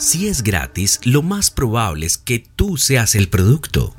Si es gratis, lo más probable es que tú seas el producto.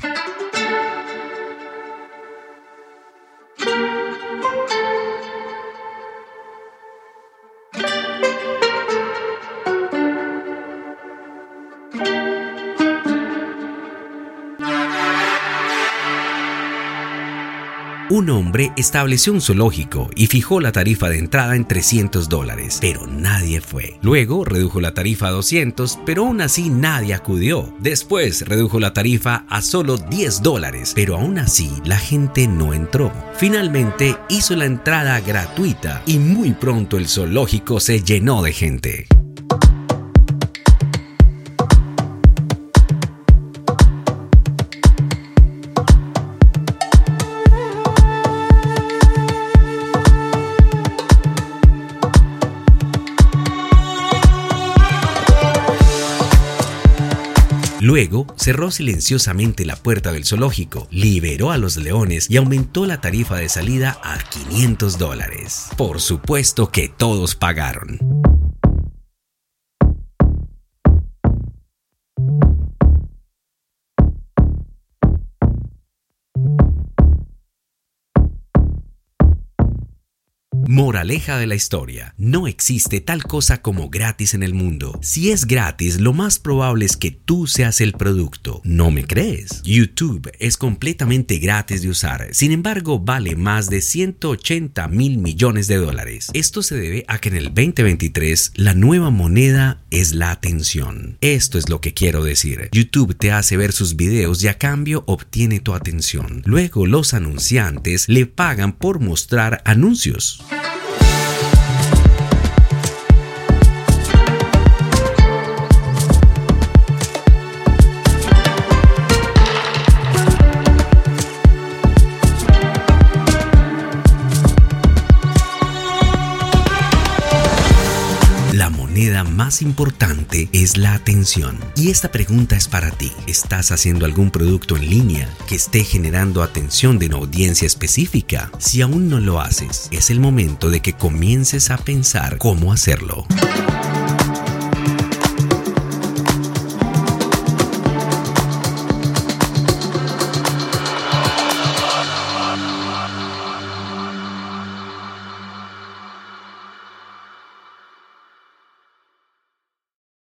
Un hombre estableció un zoológico y fijó la tarifa de entrada en 300 dólares, pero nadie fue. Luego redujo la tarifa a 200, pero aún así nadie acudió. Después redujo la tarifa a solo 10 dólares, pero aún así la gente no entró. Finalmente hizo la entrada gratuita y muy pronto el zoológico se llenó de gente. Luego cerró silenciosamente la puerta del zoológico, liberó a los leones y aumentó la tarifa de salida a 500 dólares. Por supuesto que todos pagaron. Moraleja de la historia. No existe tal cosa como gratis en el mundo. Si es gratis, lo más probable es que tú seas el producto. ¿No me crees? YouTube es completamente gratis de usar. Sin embargo, vale más de 180 mil millones de dólares. Esto se debe a que en el 2023 la nueva moneda es la atención. Esto es lo que quiero decir. YouTube te hace ver sus videos y a cambio obtiene tu atención. Luego los anunciantes le pagan por mostrar anuncios. Moneda más importante es la atención. Y esta pregunta es para ti. ¿Estás haciendo algún producto en línea que esté generando atención de una audiencia específica? Si aún no lo haces, es el momento de que comiences a pensar cómo hacerlo.